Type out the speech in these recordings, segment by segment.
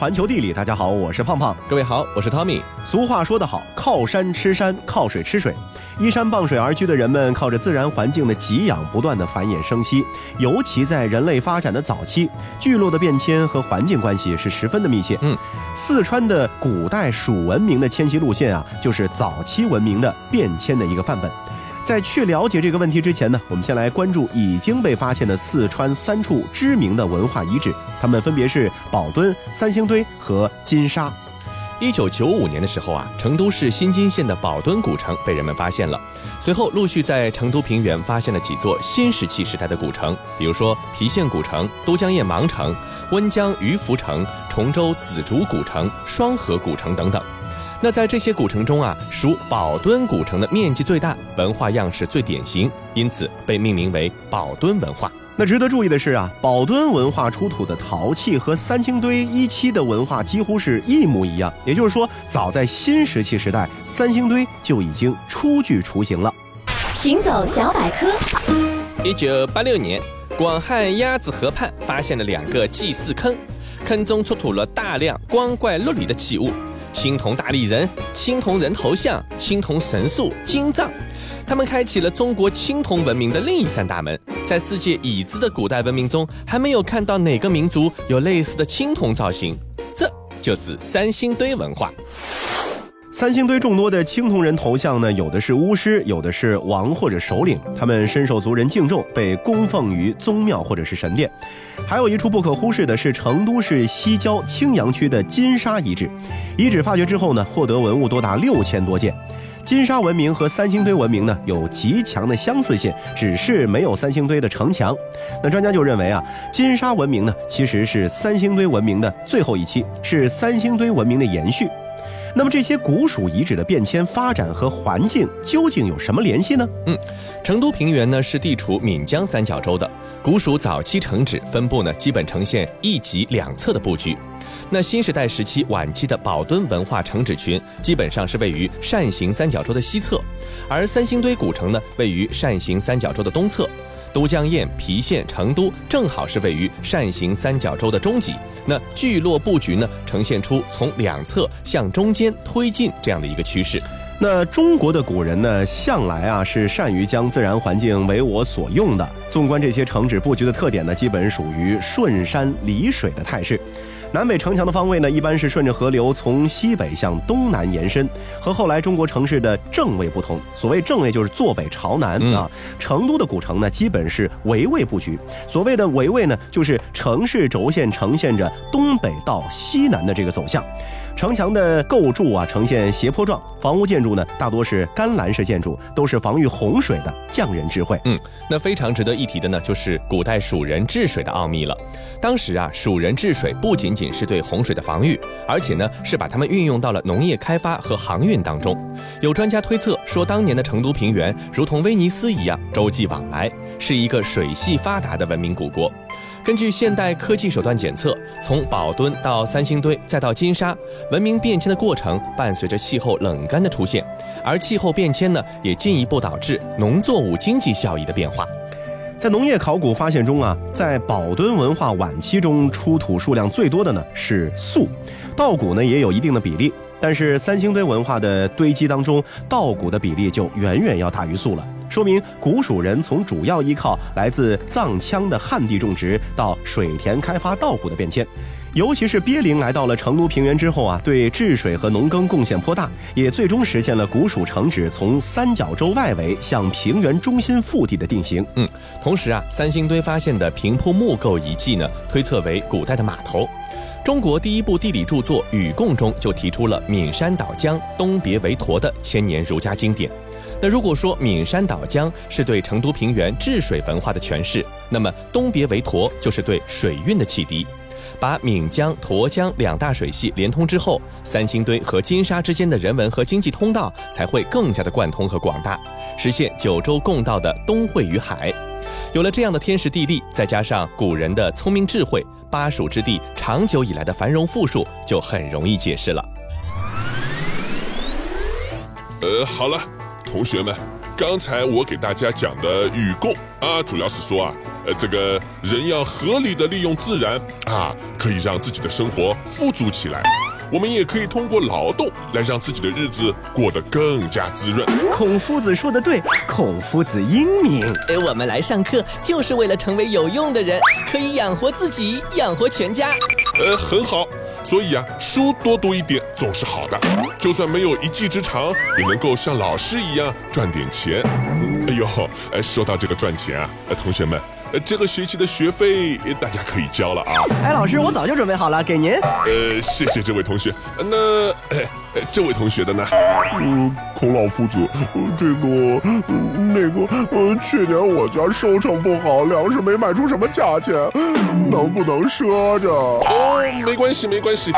环球地理，大家好，我是胖胖。各位好，我是 Tommy。俗话说得好，靠山吃山，靠水吃水。依山傍水而居的人们，靠着自然环境的给养，不断的繁衍生息。尤其在人类发展的早期，聚落的变迁和环境关系是十分的密切。嗯，四川的古代蜀文明的迁徙路线啊，就是早期文明的变迁的一个范本。在去了解这个问题之前呢，我们先来关注已经被发现的四川三处知名的文化遗址，它们分别是宝墩、三星堆和金沙。一九九五年的时候啊，成都市新津县的宝墩古城被人们发现了。随后陆续在成都平原发现了几座新石器时代的古城，比如说郫县古城、都江堰芒城、温江鱼凫城、崇州紫竹古城、双河古城等等。那在这些古城中啊，属宝墩古城的面积最大，文化样式最典型，因此被命名为宝墩文化。那值得注意的是啊，宝墩文化出土的陶器和三星堆一期的文化几乎是一模一样，也就是说，早在新石器时代，三星堆就已经初具雏形了。行走小百科。一九八六年，广汉鸭子河畔发现了两个祭祀坑，坑中出土了大量光怪陆离的器物。青铜大力人、青铜人头像、青铜神树、金杖，他们开启了中国青铜文明的另一扇大门。在世界已知的古代文明中，还没有看到哪个民族有类似的青铜造型，这就是三星堆文化。三星堆众多的青铜人头像呢，有的是巫师，有的是王或者首领，他们深受族人敬重，被供奉于宗庙或者是神殿。还有一处不可忽视的是成都市西郊青羊区的金沙遗址，遗址发掘之后呢，获得文物多达六千多件。金沙文明和三星堆文明呢有极强的相似性，只是没有三星堆的城墙。那专家就认为啊，金沙文明呢其实是三星堆文明的最后一期，是三星堆文明的延续。那么这些古蜀遗址的变迁发展和环境究竟有什么联系呢？嗯，成都平原呢是地处岷江三角洲的，古蜀早期城址分布呢基本呈现一脊两侧的布局。那新时代时期晚期的宝墩文化城址群基本上是位于扇形三角洲的西侧，而三星堆古城呢位于扇形三角洲的东侧。都江堰、郫县、成都正好是位于扇形三角洲的中脊，那聚落布局呢，呈现出从两侧向中间推进这样的一个趋势。那中国的古人呢，向来啊是善于将自然环境为我所用的。纵观这些城址布局的特点呢，基本属于顺山离水的态势。南北城墙的方位呢，一般是顺着河流从西北向东南延伸，和后来中国城市的正位不同。所谓正位就是坐北朝南啊。成都的古城呢，基本是围位布局。所谓的围位呢，就是城市轴线呈现着东北到西南的这个走向。城墙的构筑啊，呈现斜坡状。房屋建筑呢，大多是干栏式建筑，都是防御洪水的匠人智慧。嗯，那非常值得一提的呢，就是古代蜀人治水的奥秘了。当时啊，蜀人治水不仅仅是对洪水的防御，而且呢，是把它们运用到了农业开发和航运当中。有专家推测说，当年的成都平原如同威尼斯一样，洲际往来，是一个水系发达的文明古国。根据现代科技手段检测，从宝墩到三星堆再到金沙，文明变迁的过程伴随着气候冷干的出现，而气候变迁呢，也进一步导致农作物经济效益的变化。在农业考古发现中啊，在宝墩文化晚期中出土数量最多的呢是粟，稻谷呢也有一定的比例。但是三星堆文化的堆积当中，稻谷的比例就远远要大于粟了，说明古蜀人从主要依靠来自藏羌的旱地种植到水田开发稻谷的变迁。尤其是鳖灵来到了成都平原之后啊，对治水和农耕贡献颇大，也最终实现了古蜀城址从三角洲外围向平原中心腹地的定型。嗯，同时啊，三星堆发现的平铺木构遗迹呢，推测为古代的码头。中国第一部地理著作《禹贡》中就提出了“岷山岛江，东别为沱”的千年儒家经典。那如果说岷山岛江是对成都平原治水文化的诠释，那么东别为沱就是对水运的启迪。把岷江、沱江两大水系连通之后，三星堆和金沙之间的人文和经济通道才会更加的贯通和广大，实现九州共道的东汇于海。有了这样的天时地利，再加上古人的聪明智慧，巴蜀之地长久以来的繁荣富庶就很容易解释了。呃，好了，同学们，刚才我给大家讲的与共啊，主要是说啊，呃，这个人要合理的利用自然啊，可以让自己的生活富足起来。我们也可以通过劳动来让自己的日子过得更加滋润。孔夫子说的对，孔夫子英明。哎，我们来上课就是为了成为有用的人，可以养活自己，养活全家。呃，很好。所以啊，书多读一点总是好的，就算没有一技之长，也能够像老师一样赚点钱。哎呦，哎，说到这个赚钱啊，同学们。呃，这个学期的学费大家可以交了啊！哎，老师，我早就准备好了，给您。呃，谢谢这位同学。那，哎，这位同学的呢？嗯，孔老夫子，这个，那个，呃，去年我家收成不好，粮食没卖出什么价钱，能不能赊着？哦，没关系，没关系。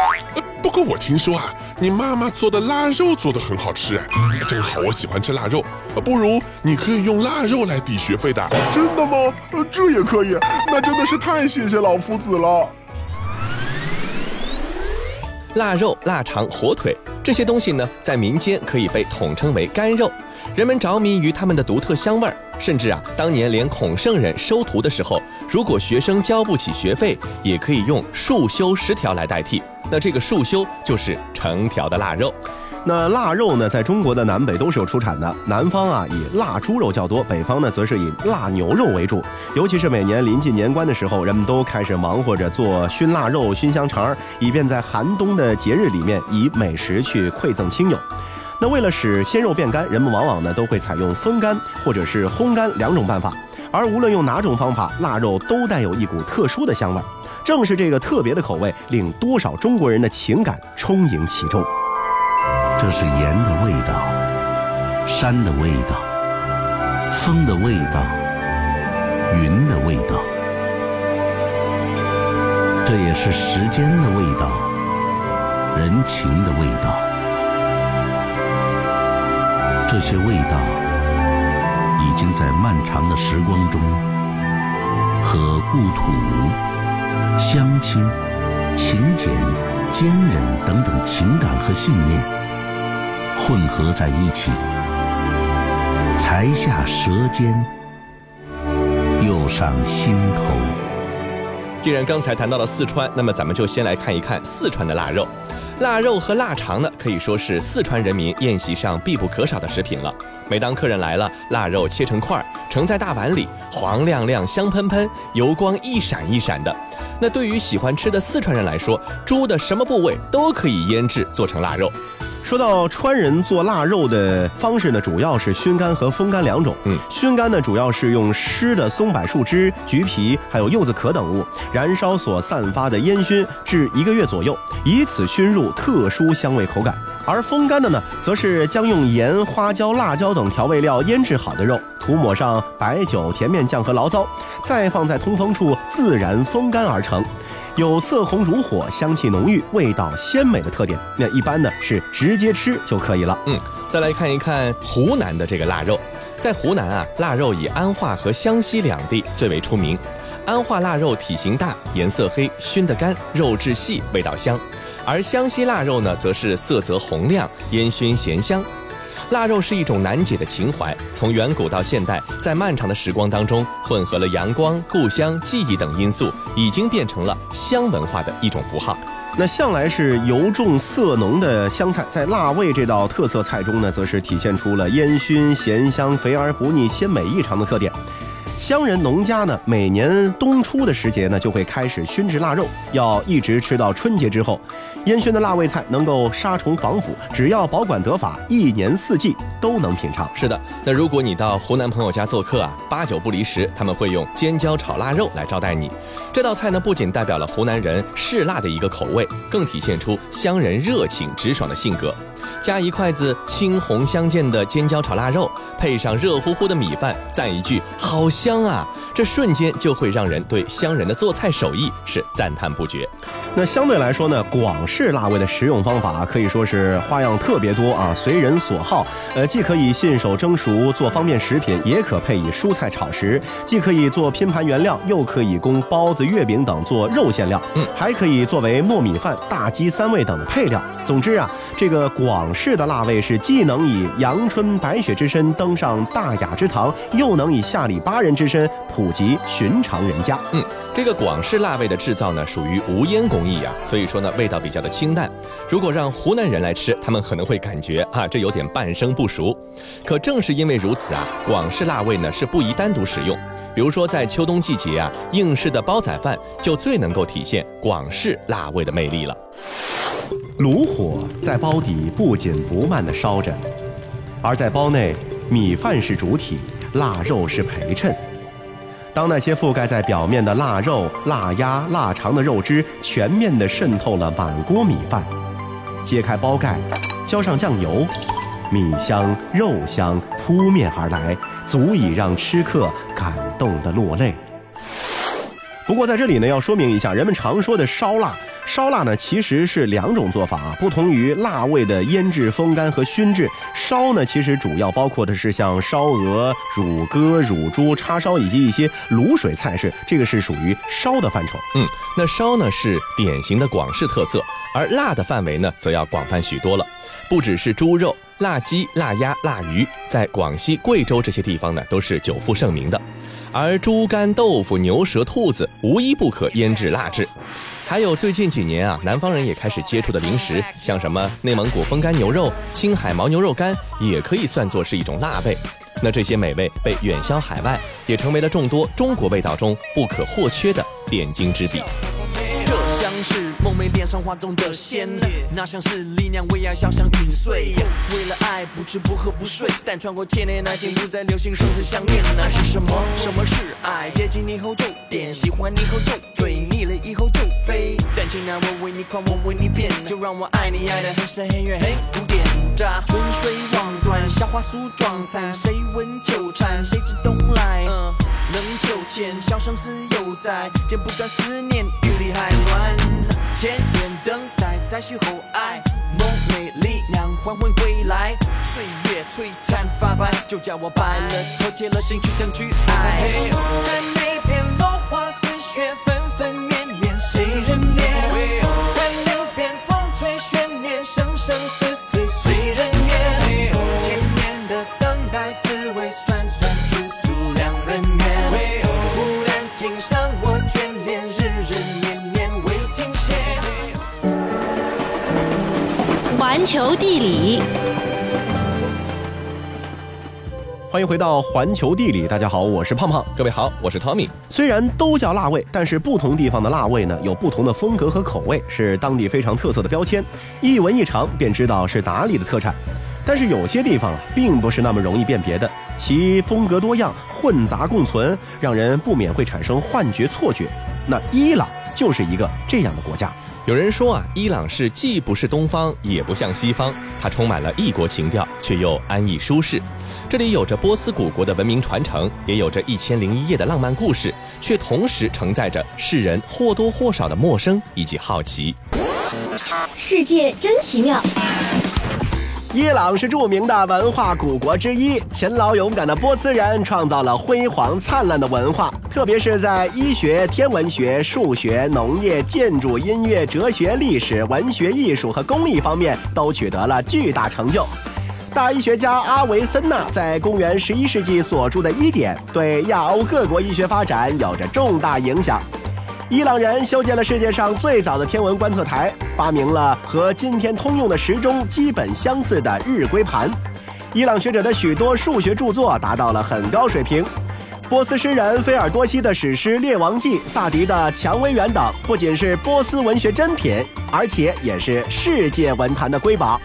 不过我听说啊，你妈妈做的腊肉做的很好吃哎，正好我喜欢吃腊肉，不如你可以用腊肉来抵学费的。真的吗？这也可以，那真的是太谢谢老夫子了。腊肉、腊肠、火腿这些东西呢，在民间可以被统称为干肉，人们着迷于它们的独特香味儿，甚至啊，当年连孔圣人收徒的时候，如果学生交不起学费，也可以用束修十条来代替。那这个束修就是成条的腊肉，那腊肉呢，在中国的南北都是有出产的。南方啊，以腊猪肉较多；北方呢，则是以腊牛肉为主。尤其是每年临近年关的时候，人们都开始忙活着做熏腊肉、熏香肠，以便在寒冬的节日里面以美食去馈赠亲友。那为了使鲜肉变干，人们往往呢都会采用风干或者是烘干两种办法。而无论用哪种方法，腊肉都带有一股特殊的香味。正是这个特别的口味，令多少中国人的情感充盈其中。这是盐的味道，山的味道，风的味道，云的味道。这也是时间的味道，人情的味道。这些味道，已经在漫长的时光中，和故土。乡亲、勤俭、坚忍等等情感和信念混合在一起，才下舌尖，又上心头。既然刚才谈到了四川，那么咱们就先来看一看四川的腊肉。腊肉和腊肠呢，可以说是四川人民宴席上必不可少的食品了。每当客人来了，腊肉切成块儿，盛在大碗里，黄亮亮、香喷喷，油光一闪一闪的。那对于喜欢吃的四川人来说，猪的什么部位都可以腌制做成腊肉。说到川人做腊肉的方式呢，主要是熏干和风干两种。嗯，熏干呢主要是用湿的松柏树枝、橘皮还有柚子壳等物，燃烧所散发的烟熏，至一个月左右，以此熏入特殊香味口感。而风干的呢，则是将用盐、花椒、辣椒等调味料腌制好的肉，涂抹上白酒、甜面酱和醪糟，再放在通风处自然风干而成。有色红如火、香气浓郁、味道鲜美的特点。那一般呢是直接吃就可以了。嗯，再来看一看湖南的这个腊肉。在湖南啊，腊肉以安化和湘西两地最为出名。安化腊肉体型大、颜色黑、熏得干、肉质细、味道香；而湘西腊肉呢，则是色泽红亮、烟熏咸香。腊肉是一种难解的情怀，从远古到现代，在漫长的时光当中，混合了阳光、故乡、记忆等因素，已经变成了香文化的一种符号。那向来是油重色浓的湘菜，在辣味这道特色菜中呢，则是体现出了烟熏、咸香、肥而不腻、鲜美异常的特点。乡人农家呢，每年冬初的时节呢，就会开始熏制腊肉，要一直吃到春节之后。烟熏的腊味菜能够杀虫防腐，只要保管得法，一年四季都能品尝。是的，那如果你到湖南朋友家做客啊，八九不离十，他们会用尖椒炒腊肉来招待你。这道菜呢，不仅代表了湖南人嗜辣的一个口味，更体现出乡人热情直爽的性格。加一筷子青红相间的尖椒炒腊肉，配上热乎乎的米饭，赞一句好香啊！这瞬间就会让人对乡人的做菜手艺是赞叹不绝。那相对来说呢，广式辣味的食用方法可以说是花样特别多啊，随人所好。呃，既可以信手蒸熟做方便食品，也可配以蔬菜炒食；既可以做拼盘原料，又可以供包子、月饼等做肉馅料，嗯，还可以作为糯米饭、大鸡三味等的配料。总之啊，这个广式的辣味是既能以阳春白雪之身登上大雅之堂，又能以下里巴人之身普及寻常人家。嗯，这个广式辣味的制造呢，属于无烟工艺啊，所以说呢，味道比较的清淡。如果让湖南人来吃，他们可能会感觉啊，这有点半生不熟。可正是因为如此啊，广式辣味呢是不宜单独食用。比如说在秋冬季节啊，应式的煲仔饭就最能够体现广式辣味的魅力了。炉火在煲底不紧不慢地烧着，而在煲内，米饭是主体，腊肉是陪衬。当那些覆盖在表面的腊肉、腊鸭、腊肠的肉汁全面地渗透了满锅米饭，揭开包盖，浇上酱油，米香、肉香扑面而来，足以让吃客感动得落泪。不过在这里呢，要说明一下，人们常说的烧腊，烧腊呢其实是两种做法啊，不同于腊味的腌制、风干和熏制。烧呢，其实主要包括的是像烧鹅、乳鸽、乳猪、叉烧以及一些卤水菜式，这个是属于烧的范畴。嗯，那烧呢是典型的广式特色，而辣的范围呢则要广泛许多了，不只是猪肉。腊鸡、腊鸭、腊鱼，在广西、贵州这些地方呢，都是久负盛名的。而猪肝、豆腐、牛舌、兔子，无一不可腌制腊制。还有最近几年啊，南方人也开始接触的零食，像什么内蒙古风干牛肉、青海牦牛肉干，也可以算作是一种腊味。那这些美味被远销海外，也成为了众多中国味道中不可或缺的点睛之笔。像是梦寐脸上画中的仙，那像是力量为爱，想想陨碎。为了爱不吃不喝不睡，但穿过千年，爱情不再流行生死相恋。那是什么？什么是爱？接近你后就点，喜欢你后就追，腻了以后就飞。但既然我为你狂，我为你变，就让我爱你爱的很深很远很古典。春水望断，夏花梳妆残，谁闻秋蝉？谁知冬来？能秋千，笑声思犹在，剪不断思念，雨里还乱。千年等待，再续后爱，梦寐力量缓缓归来。岁月璀璨发白，就叫我白了头，铁了心去等去爱。在那片落花似雪，球地理，欢迎回到环球地理，大家好，我是胖胖。各位好，我是 Tommy。虽然都叫辣味，但是不同地方的辣味呢有不同的风格和口味，是当地非常特色的标签，一闻一尝便知道是哪里的特产。但是有些地方啊，并不是那么容易辨别的，其风格多样，混杂共存，让人不免会产生幻觉、错觉。那伊朗就是一个这样的国家。有人说啊，伊朗是既不是东方，也不像西方，它充满了异国情调，却又安逸舒适。这里有着波斯古国的文明传承，也有着一千零一夜的浪漫故事，却同时承载着世人或多或少的陌生以及好奇。世界真奇妙。伊朗是著名的文化古国之一，勤劳勇敢的波斯人创造了辉煌灿烂的文化，特别是在医学、天文学、数学、农业、建筑、音乐、哲学、历史、文学、艺术和工艺方面都取得了巨大成就。大医学家阿维森纳在公元十一世纪所著的《医典》对亚欧各国医学发展有着重大影响。伊朗人修建了世界上最早的天文观测台，发明了和今天通用的时钟基本相似的日晷盘。伊朗学者的许多数学著作达到了很高水平。波斯诗人菲尔多西的史诗《列王记》、萨迪的《蔷薇园》等，不仅是波斯文学珍品，而且也是世界文坛的瑰宝。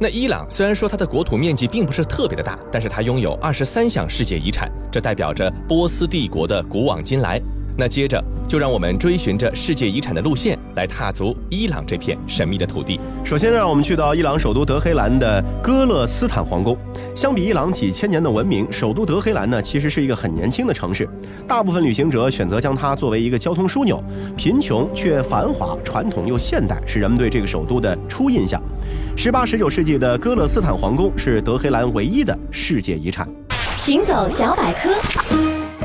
那伊朗虽然说它的国土面积并不是特别的大，但是它拥有二十三项世界遗产，这代表着波斯帝国的古往今来。那接着就让我们追寻着世界遗产的路线，来踏足伊朗这片神秘的土地。首先，让我们去到伊朗首都德黑兰的戈勒斯坦皇宫。相比伊朗几千年的文明，首都德黑兰呢，其实是一个很年轻的城市。大部分旅行者选择将它作为一个交通枢纽，贫穷却繁华，传统又现代，是人们对这个首都的初印象。十八、十九世纪的戈勒斯坦皇宫是德黑兰唯一的世界遗产。行走小百科。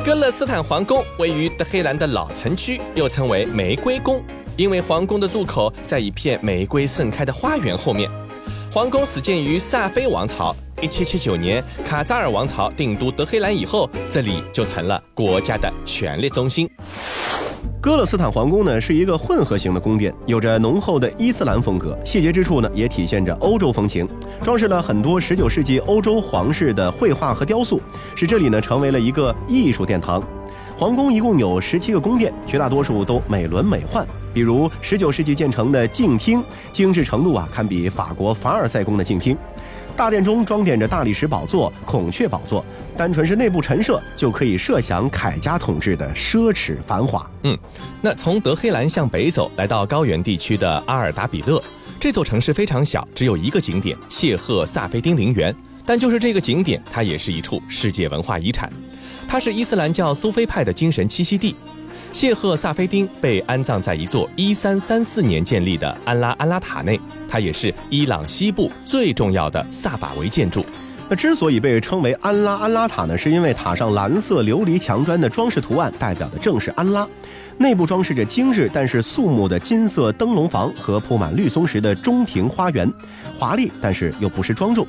戈勒斯坦皇宫位于德黑兰的老城区，又称为玫瑰宫，因为皇宫的入口在一片玫瑰盛开的花园后面。皇宫始建于萨菲王朝，1779年卡扎尔王朝定都德黑兰以后，这里就成了国家的权力中心。戈勒斯坦皇宫呢是一个混合型的宫殿，有着浓厚的伊斯兰风格，细节之处呢也体现着欧洲风情，装饰了很多19世纪欧洲皇室的绘画和雕塑，使这里呢成为了一个艺术殿堂。皇宫一共有十七个宫殿，绝大多数都美轮美奂。比如19世纪建成的静厅，精致程度啊堪比法国凡尔赛宫的静厅。大殿中装点着大理石宝座、孔雀宝座，单纯是内部陈设就可以设想凯家统治的奢侈繁华。嗯，那从德黑兰向北走，来到高原地区的阿尔达比勒，这座城市非常小，只有一个景点——谢赫萨菲丁陵园。但就是这个景点，它也是一处世界文化遗产，它是伊斯兰教苏菲派的精神栖息地。谢赫萨菲丁被安葬在一座1334年建立的安拉安拉塔内，它也是伊朗西部最重要的萨法维建筑。那之所以被称为安拉安拉塔呢，是因为塔上蓝色琉璃墙砖的装饰图案代表的正是安拉，内部装饰着精致但是肃穆的金色灯笼房和铺满绿松石的中庭花园，华丽但是又不失庄重。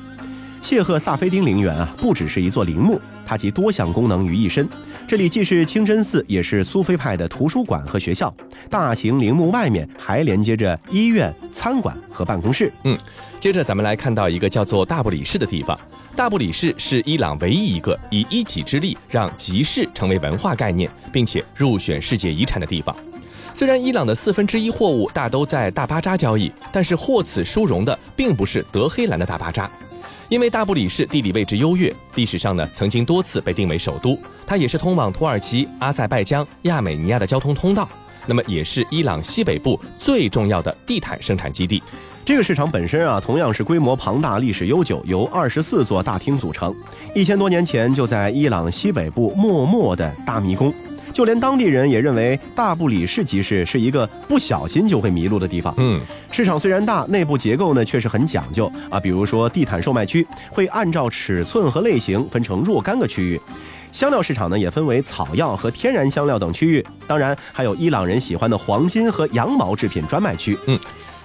谢赫萨菲丁陵园啊，不只是一座陵墓，它集多项功能于一身。这里既是清真寺，也是苏菲派的图书馆和学校。大型陵墓外面还连接着医院、餐馆和办公室。嗯，接着咱们来看到一个叫做大布里市的地方。大布里市是伊朗唯一一个以一己之力让集市成为文化概念，并且入选世界遗产的地方。虽然伊朗的四分之一货物大都在大巴扎交易，但是获此殊荣的并不是德黑兰的大巴扎。因为大布里市地理位置优越，历史上呢曾经多次被定为首都，它也是通往土耳其、阿塞拜疆、亚美尼亚的交通通道，那么也是伊朗西北部最重要的地毯生产基地。这个市场本身啊，同样是规模庞大、历史悠久，由二十四座大厅组成。一千多年前就在伊朗西北部默默的大迷宫。就连当地人也认为大布里市集市是一个不小心就会迷路的地方。嗯，市场虽然大，内部结构呢却是很讲究啊。比如说地毯售卖区会按照尺寸和类型分成若干个区域，香料市场呢也分为草药和天然香料等区域。当然还有伊朗人喜欢的黄金和羊毛制品专卖区。嗯，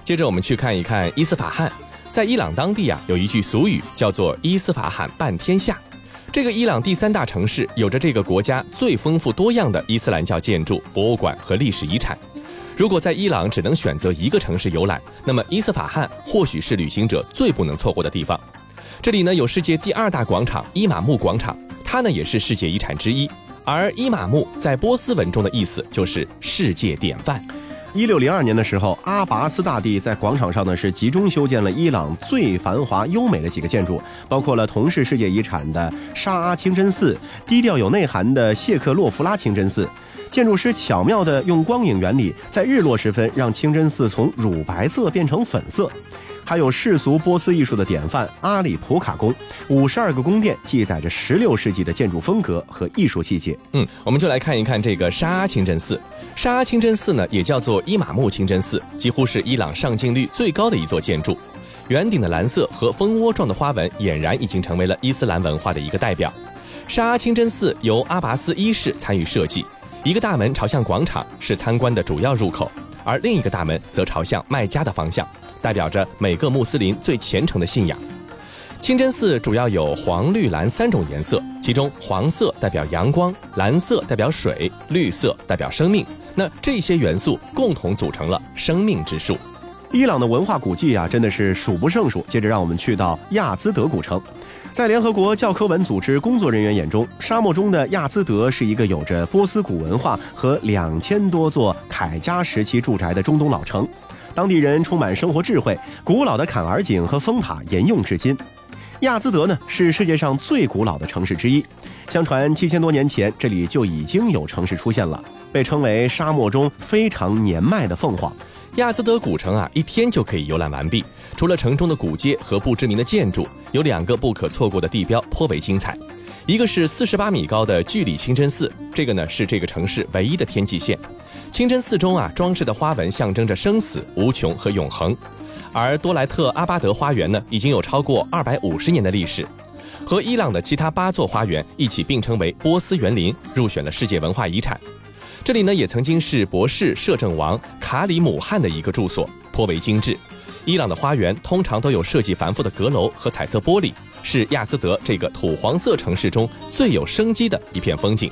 接着我们去看一看伊斯法罕，在伊朗当地啊有一句俗语叫做伊斯法罕半天下。这个伊朗第三大城市，有着这个国家最丰富多样的伊斯兰教建筑、博物馆和历史遗产。如果在伊朗只能选择一个城市游览，那么伊斯法罕或许是旅行者最不能错过的地方。这里呢有世界第二大广场伊玛目广场，它呢也是世界遗产之一。而伊玛目在波斯文中的意思就是世界典范。一六零二年的时候，阿拔斯大帝在广场上呢是集中修建了伊朗最繁华优美的几个建筑，包括了同是世界遗产的沙阿清真寺、低调有内涵的谢克洛夫拉清真寺。建筑师巧妙地用光影原理，在日落时分让清真寺从乳白色变成粉色。还有世俗波斯艺术的典范阿里普卡宫，五十二个宫殿记载着十六世纪的建筑风格和艺术细节。嗯，我们就来看一看这个沙阿清真寺。沙阿清真寺呢，也叫做伊玛目清真寺，几乎是伊朗上镜率最高的一座建筑。圆顶的蓝色和蜂窝状的花纹，俨然已经成为了伊斯兰文化的一个代表。沙阿清真寺由阿拔斯一世参与设计，一个大门朝向广场，是参观的主要入口，而另一个大门则朝向麦加的方向，代表着每个穆斯林最虔诚的信仰。清真寺主要有黄、绿、蓝三种颜色，其中黄色代表阳光，蓝色代表水，绿色代表生命。那这些元素共同组成了生命之树。伊朗的文化古迹啊，真的是数不胜数。接着，让我们去到亚兹德古城。在联合国教科文组织工作人员眼中，沙漠中的亚兹德是一个有着波斯古文化和两千多座凯加时期住宅的中东老城。当地人充满生活智慧，古老的坎儿井和风塔沿用至今。亚兹德呢，是世界上最古老的城市之一。相传七千多年前，这里就已经有城市出现了。被称为沙漠中非常年迈的凤凰。亚兹德古城啊，一天就可以游览完毕。除了城中的古街和不知名的建筑，有两个不可错过的地标颇为精彩。一个是四十八米高的巨里清真寺，这个呢是这个城市唯一的天际线。清真寺中啊装饰的花纹象征着生死、无穷和永恒。而多莱特阿巴德花园呢，已经有超过二百五十年的历史，和伊朗的其他八座花园一起并称为波斯园林，入选了世界文化遗产。这里呢，也曾经是博士摄政王卡里姆汗的一个住所，颇为精致。伊朗的花园通常都有设计繁复的阁楼和彩色玻璃，是亚兹德这个土黄色城市中最有生机的一片风景。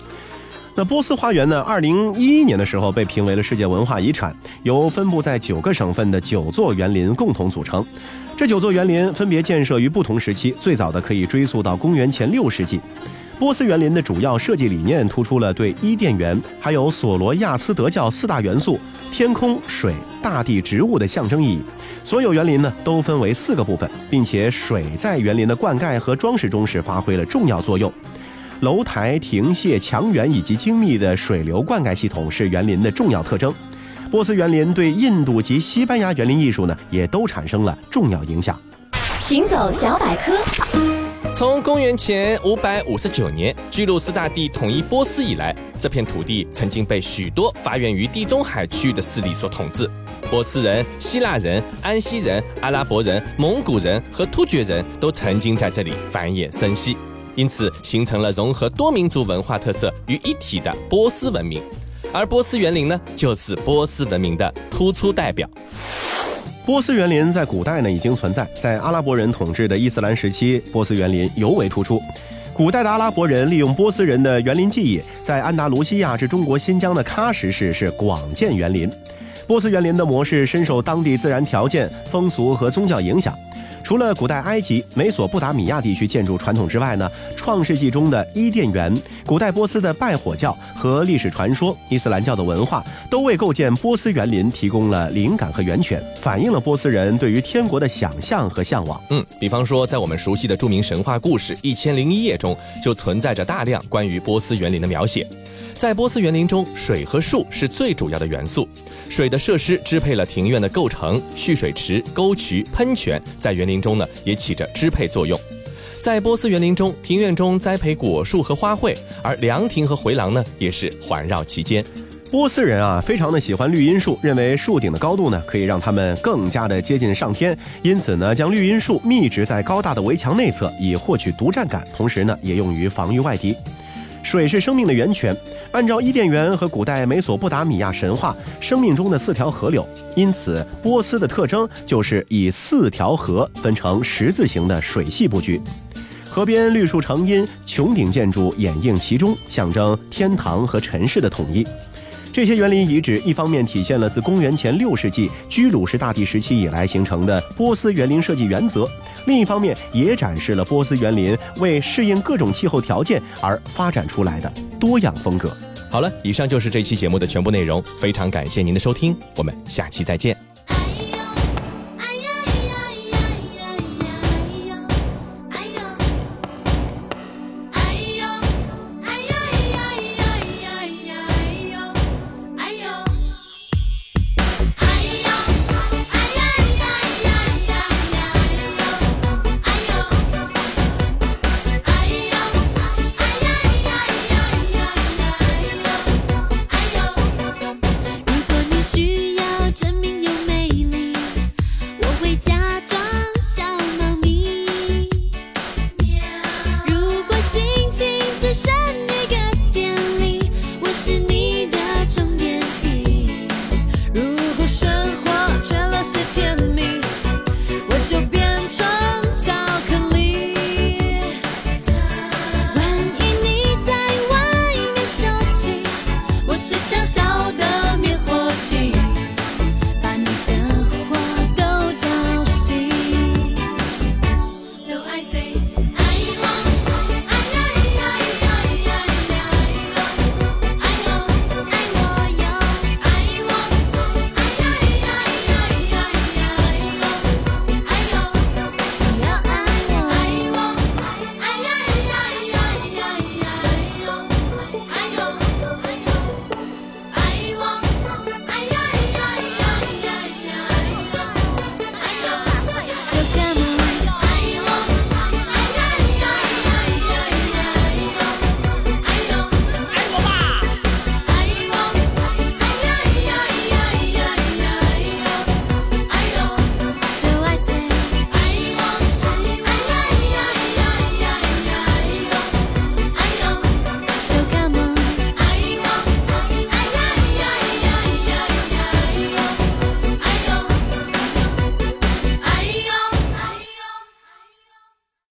那波斯花园呢？二零一一年的时候被评为了世界文化遗产，由分布在九个省份的九座园林共同组成。这九座园林分别建设于不同时期，最早的可以追溯到公元前六世纪。波斯园林的主要设计理念突出了对伊甸园还有索罗亚斯德教四大元素——天空、水、大地、植物的象征意义。所有园林呢都分为四个部分，并且水在园林的灌溉和装饰中是发挥了重要作用。楼台、亭榭、墙垣以及精密的水流灌溉系统是园林的重要特征。波斯园林对印度及西班牙园林艺术呢也都产生了重要影响。行走小百科。从公元前五百五十九年居鲁士大帝统一波斯以来，这片土地曾经被许多发源于地中海区域的势力所统治。波斯人、希腊人、安息人、阿拉伯人、蒙古人和突厥人都曾经在这里繁衍生息，因此形成了融合多民族文化特色于一体的波斯文明。而波斯园林呢，就是波斯文明的突出代表。波斯园林在古代呢已经存在，在阿拉伯人统治的伊斯兰时期，波斯园林尤为突出。古代的阿拉伯人利用波斯人的园林技艺，在安达卢西亚至中国新疆的喀什市是广建园林。波斯园林的模式深受当地自然条件、风俗和宗教影响。除了古代埃及、美索不达米亚地区建筑传统之外呢，创世纪中的伊甸园、古代波斯的拜火教和历史传说、伊斯兰教的文化，都为构建波斯园林提供了灵感和源泉，反映了波斯人对于天国的想象和向往。嗯，比方说，在我们熟悉的著名神话故事《一千零一夜》中，就存在着大量关于波斯园林的描写。在波斯园林中，水和树是最主要的元素。水的设施支配了庭院的构成，蓄水池、沟渠、喷泉在园林中呢也起着支配作用。在波斯园林中，庭院中栽培果树和花卉，而凉亭和回廊呢也是环绕其间。波斯人啊，非常的喜欢绿荫树，认为树顶的高度呢可以让他们更加的接近上天，因此呢将绿荫树密植在高大的围墙内侧，以获取独占感，同时呢也用于防御外敌。水是生命的源泉。按照伊甸园和古代美索不达米亚神话，生命中的四条河流，因此波斯的特征就是以四条河分成十字形的水系布局。河边绿树成荫，穹顶建筑掩映其中，象征天堂和尘世的统一。这些园林遗址一方面体现了自公元前六世纪居鲁士大帝时期以来形成的波斯园林设计原则，另一方面也展示了波斯园林为适应各种气候条件而发展出来的多样风格。好了，以上就是这期节目的全部内容，非常感谢您的收听，我们下期再见。别假装